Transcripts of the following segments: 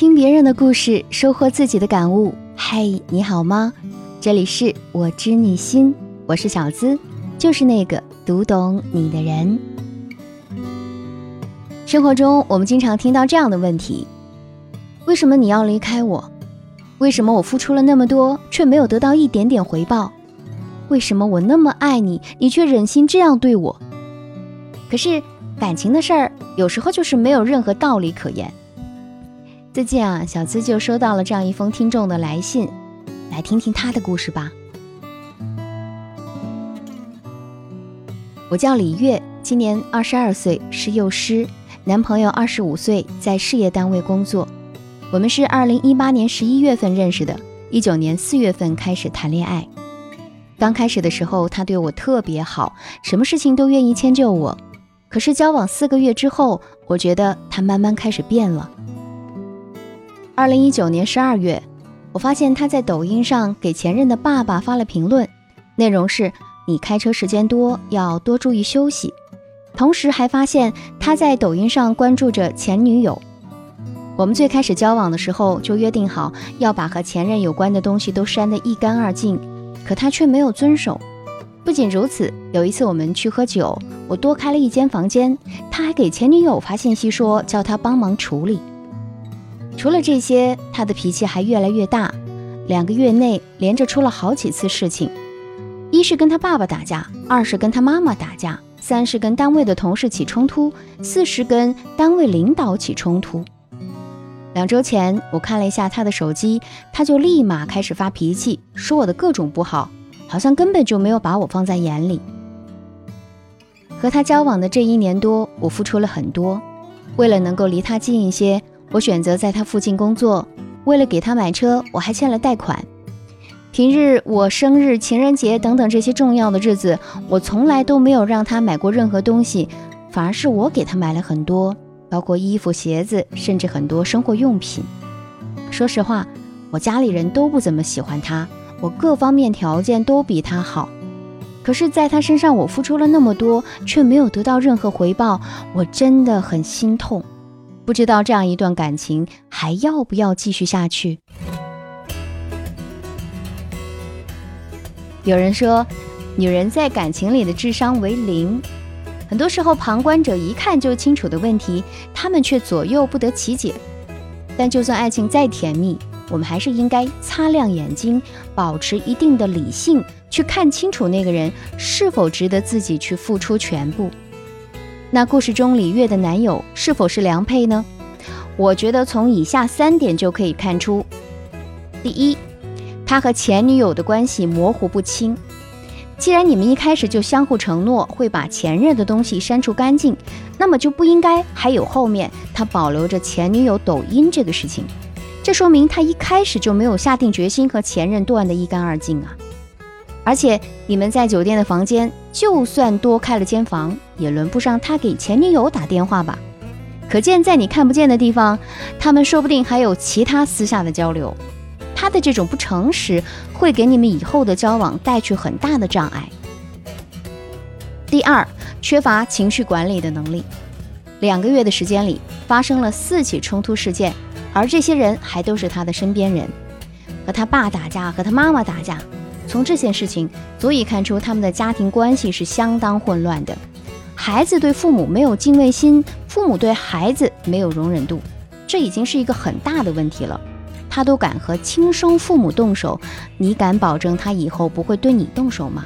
听别人的故事，收获自己的感悟。嗨，你好吗？这里是我知你心，我是小资，就是那个读懂你的人。生活中，我们经常听到这样的问题：为什么你要离开我？为什么我付出了那么多，却没有得到一点点回报？为什么我那么爱你，你却忍心这样对我？可是感情的事儿，有时候就是没有任何道理可言。最近啊，小资就收到了这样一封听众的来信，来听听他的故事吧。我叫李月，今年二十二岁，是幼师，男朋友二十五岁，在事业单位工作。我们是二零一八年十一月份认识的，一九年四月份开始谈恋爱。刚开始的时候，他对我特别好，什么事情都愿意迁就我。可是交往四个月之后，我觉得他慢慢开始变了。二零一九年十二月，我发现他在抖音上给前任的爸爸发了评论，内容是“你开车时间多，要多注意休息”。同时还发现他在抖音上关注着前女友。我们最开始交往的时候就约定好要把和前任有关的东西都删得一干二净，可他却没有遵守。不仅如此，有一次我们去喝酒，我多开了一间房间，他还给前女友发信息说叫他帮忙处理。除了这些，他的脾气还越来越大。两个月内连着出了好几次事情：一是跟他爸爸打架，二是跟他妈妈打架，三是跟单位的同事起冲突，四是跟单位领导起冲突。两周前，我看了一下他的手机，他就立马开始发脾气，说我的各种不好，好像根本就没有把我放在眼里。和他交往的这一年多，我付出了很多，为了能够离他近一些。我选择在他附近工作，为了给他买车，我还欠了贷款。平日我生日、情人节等等这些重要的日子，我从来都没有让他买过任何东西，反而是我给他买了很多，包括衣服、鞋子，甚至很多生活用品。说实话，我家里人都不怎么喜欢他，我各方面条件都比他好，可是在他身上我付出了那么多，却没有得到任何回报，我真的很心痛。不知道这样一段感情还要不要继续下去？有人说，女人在感情里的智商为零，很多时候旁观者一看就清楚的问题，他们却左右不得其解。但就算爱情再甜蜜，我们还是应该擦亮眼睛，保持一定的理性，去看清楚那个人是否值得自己去付出全部。那故事中李月的男友是否是良配呢？我觉得从以下三点就可以看出：第一，他和前女友的关系模糊不清。既然你们一开始就相互承诺会把前任的东西删除干净，那么就不应该还有后面他保留着前女友抖音这个事情。这说明他一开始就没有下定决心和前任断得一干二净啊！而且你们在酒店的房间，就算多开了间房，也轮不上他给前女友打电话吧？可见在你看不见的地方，他们说不定还有其他私下的交流。他的这种不诚实，会给你们以后的交往带去很大的障碍。第二，缺乏情绪管理的能力。两个月的时间里，发生了四起冲突事件，而这些人还都是他的身边人，和他爸打架，和他妈妈打架。从这件事情足以看出，他们的家庭关系是相当混乱的。孩子对父母没有敬畏心，父母对孩子没有容忍度，这已经是一个很大的问题了。他都敢和亲生父母动手，你敢保证他以后不会对你动手吗？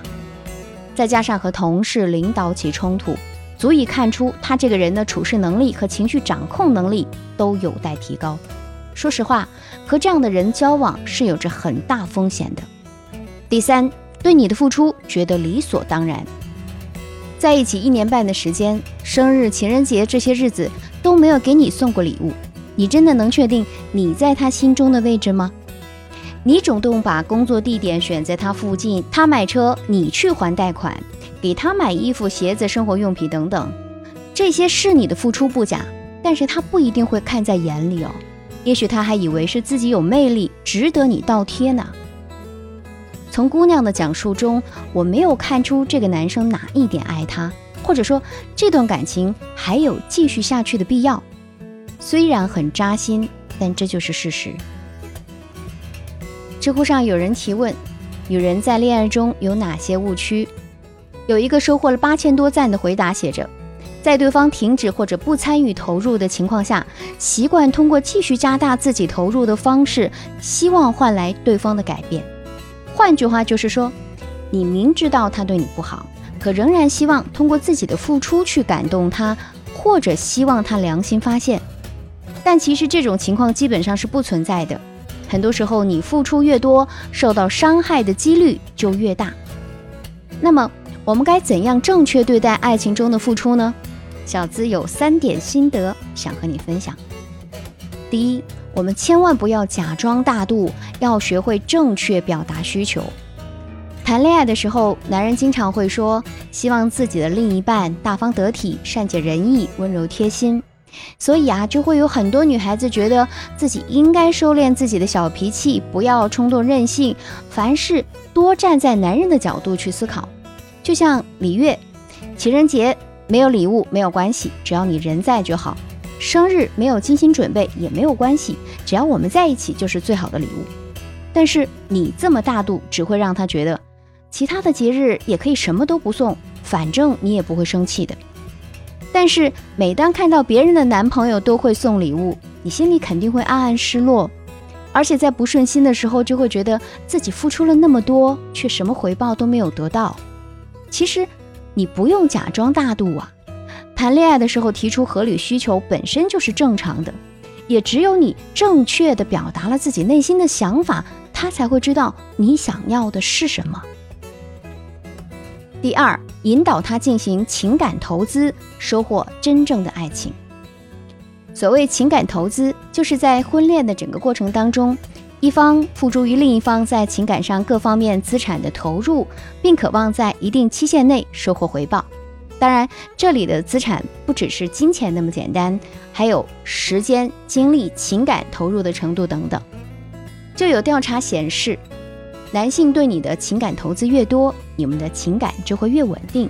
再加上和同事、领导起冲突，足以看出他这个人的处事能力和情绪掌控能力都有待提高。说实话，和这样的人交往是有着很大风险的。第三，对你的付出觉得理所当然，在一起一年半的时间，生日、情人节这些日子都没有给你送过礼物，你真的能确定你在他心中的位置吗？你主动把工作地点选在他附近，他买车，你去还贷款，给他买衣服、鞋子、生活用品等等，这些是你的付出不假，但是他不一定会看在眼里哦，也许他还以为是自己有魅力，值得你倒贴呢。从姑娘的讲述中，我没有看出这个男生哪一点爱她，或者说这段感情还有继续下去的必要。虽然很扎心，但这就是事实。知乎上有人提问：女人在恋爱中有哪些误区？有一个收获了八千多赞的回答，写着：在对方停止或者不参与投入的情况下，习惯通过继续加大自己投入的方式，希望换来对方的改变。换句话就是说，你明知道他对你不好，可仍然希望通过自己的付出去感动他，或者希望他良心发现。但其实这种情况基本上是不存在的。很多时候，你付出越多，受到伤害的几率就越大。那么，我们该怎样正确对待爱情中的付出呢？小资有三点心得想和你分享。第一，我们千万不要假装大度，要学会正确表达需求。谈恋爱的时候，男人经常会说希望自己的另一半大方得体、善解人意、温柔贴心，所以啊，就会有很多女孩子觉得自己应该收敛自己的小脾气，不要冲动任性，凡事多站在男人的角度去思考。就像李月，情人节没有礼物没有关系，只要你人在就好；生日没有精心准备也没有关系，只要我们在一起就是最好的礼物。但是你这么大度，只会让他觉得其他的节日也可以什么都不送，反正你也不会生气的。但是每当看到别人的男朋友都会送礼物，你心里肯定会暗暗失落，而且在不顺心的时候，就会觉得自己付出了那么多，却什么回报都没有得到。其实，你不用假装大度啊。谈恋爱的时候提出合理需求本身就是正常的，也只有你正确的表达了自己内心的想法，他才会知道你想要的是什么。第二，引导他进行情感投资，收获真正的爱情。所谓情感投资，就是在婚恋的整个过程当中。一方付诸于另一方在情感上各方面资产的投入，并渴望在一定期限内收获回报。当然，这里的资产不只是金钱那么简单，还有时间、精力、情感投入的程度等等。就有调查显示，男性对你的情感投资越多，你们的情感就会越稳定，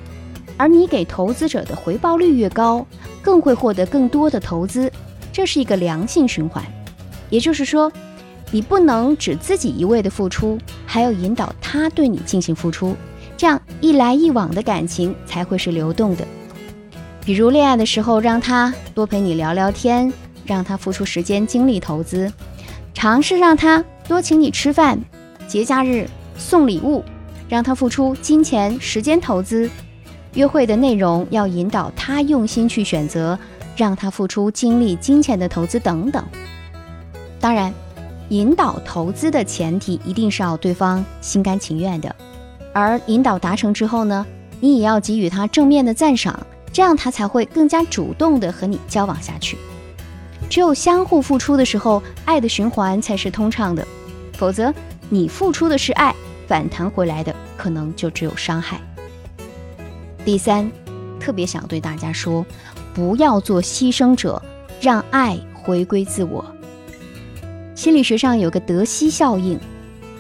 而你给投资者的回报率越高，更会获得更多的投资。这是一个良性循环，也就是说。你不能只自己一味的付出，还要引导他对你进行付出，这样一来一往的感情才会是流动的。比如恋爱的时候，让他多陪你聊聊天，让他付出时间精力投资；尝试让他多请你吃饭，节假日送礼物，让他付出金钱时间投资；约会的内容要引导他用心去选择，让他付出精力金钱的投资等等。当然。引导投资的前提一定是要对方心甘情愿的，而引导达成之后呢，你也要给予他正面的赞赏，这样他才会更加主动的和你交往下去。只有相互付出的时候，爱的循环才是通畅的，否则你付出的是爱，反弹回来的可能就只有伤害。第三，特别想对大家说，不要做牺牲者，让爱回归自我。心理学上有个德西效应，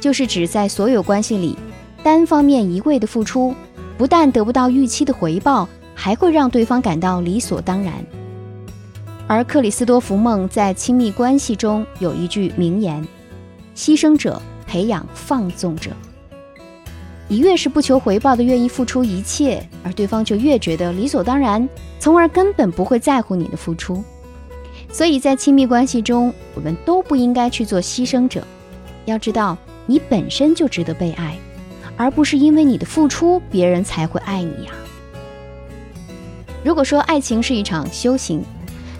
就是指在所有关系里，单方面一味的付出，不但得不到预期的回报，还会让对方感到理所当然。而克里斯多福梦在亲密关系中有一句名言：“牺牲者培养放纵者。”你越是不求回报的愿意付出一切，而对方就越觉得理所当然，从而根本不会在乎你的付出。所以在亲密关系中，我们都不应该去做牺牲者。要知道，你本身就值得被爱，而不是因为你的付出，别人才会爱你呀。如果说爱情是一场修行，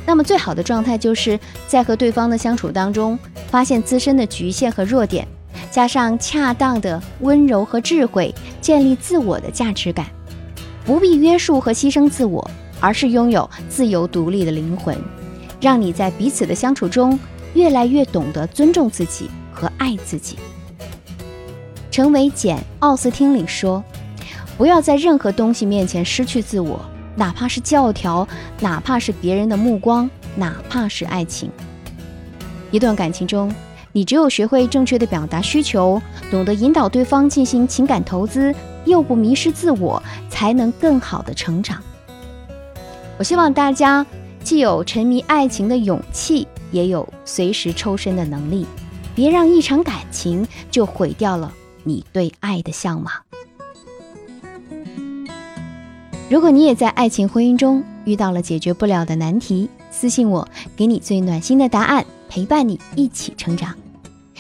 那么最好的状态就是在和对方的相处当中，发现自身的局限和弱点，加上恰当的温柔和智慧，建立自我的价值感，不必约束和牺牲自我，而是拥有自由独立的灵魂。让你在彼此的相处中，越来越懂得尊重自己和爱自己。陈维简·奥斯汀里说：“不要在任何东西面前失去自我，哪怕是教条，哪怕是别人的目光，哪怕是爱情。一段感情中，你只有学会正确的表达需求，懂得引导对方进行情感投资，又不迷失自我，才能更好的成长。”我希望大家。既有沉迷爱情的勇气，也有随时抽身的能力。别让一场感情就毁掉了你对爱的向往。如果你也在爱情婚姻中遇到了解决不了的难题，私信我，给你最暖心的答案，陪伴你一起成长。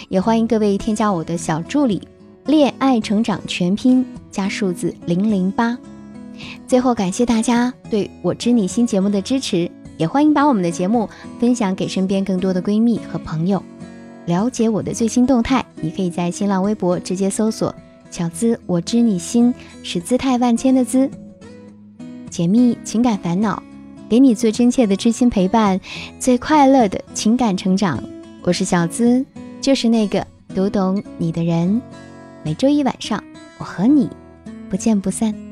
也欢迎各位添加我的小助理“恋爱成长全拼”加数字零零八。最后，感谢大家对我知你心节目的支持，也欢迎把我们的节目分享给身边更多的闺蜜和朋友。了解我的最新动态，你可以在新浪微博直接搜索“小资我知你心”，是姿态万千的“资”，解密情感烦恼，给你最真切的知心陪伴，最快乐的情感成长。我是小资，就是那个读懂你的人。每周一晚上，我和你不见不散。